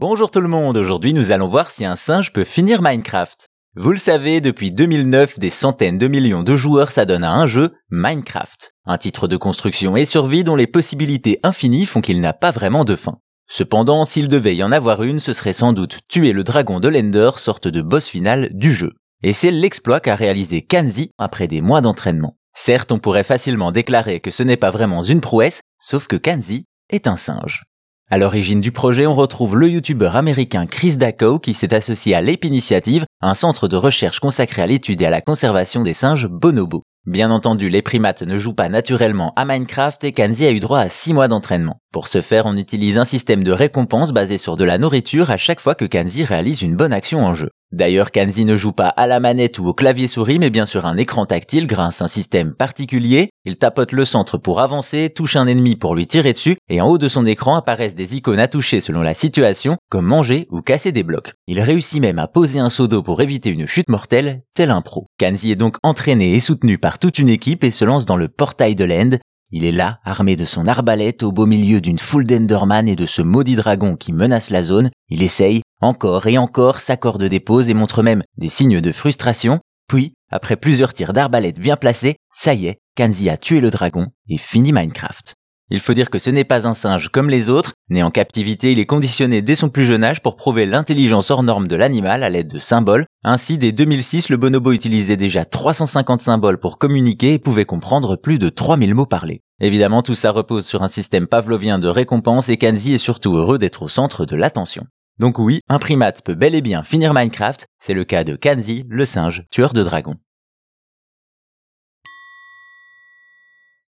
Bonjour tout le monde, aujourd'hui nous allons voir si un singe peut finir Minecraft. Vous le savez, depuis 2009, des centaines de millions de joueurs s'adonnent à un jeu, Minecraft. Un titre de construction et survie dont les possibilités infinies font qu'il n'a pas vraiment de fin. Cependant, s'il devait y en avoir une, ce serait sans doute tuer le dragon de l'Ender, sorte de boss final du jeu. Et c'est l'exploit qu'a réalisé Kanzi après des mois d'entraînement. Certes, on pourrait facilement déclarer que ce n'est pas vraiment une prouesse, sauf que Kanzi est un singe. À l'origine du projet, on retrouve le youtubeur américain Chris Daco qui s'est associé à l'Ape Initiative, un centre de recherche consacré à l'étude et à la conservation des singes bonobo. Bien entendu, les primates ne jouent pas naturellement à Minecraft et Kanzi a eu droit à 6 mois d'entraînement. Pour ce faire, on utilise un système de récompense basé sur de la nourriture à chaque fois que Kanzi réalise une bonne action en jeu. D'ailleurs, Kanzi ne joue pas à la manette ou au clavier souris, mais bien sur un écran tactile grâce à un système particulier. Il tapote le centre pour avancer, touche un ennemi pour lui tirer dessus, et en haut de son écran apparaissent des icônes à toucher selon la situation, comme manger ou casser des blocs. Il réussit même à poser un seau d'eau pour éviter une chute mortelle, tel un pro. Kanzi est donc entraîné et soutenu par toute une équipe et se lance dans le portail de l'End, il est là, armé de son arbalète au beau milieu d'une foule d'Enderman et de ce maudit dragon qui menace la zone. Il essaye, encore et encore, s'accorde des pauses et montre même des signes de frustration. Puis, après plusieurs tirs d'arbalète bien placés, ça y est, Kanzi a tué le dragon et fini Minecraft. Il faut dire que ce n'est pas un singe comme les autres. Né en captivité, il est conditionné dès son plus jeune âge pour prouver l'intelligence hors norme de l'animal à l'aide de symboles. Ainsi, dès 2006, le bonobo utilisait déjà 350 symboles pour communiquer et pouvait comprendre plus de 3000 mots parlés. Évidemment, tout ça repose sur un système pavlovien de récompense et Kanzi est surtout heureux d'être au centre de l'attention. Donc oui, un primate peut bel et bien finir Minecraft, c'est le cas de Kanzi, le singe, tueur de dragons.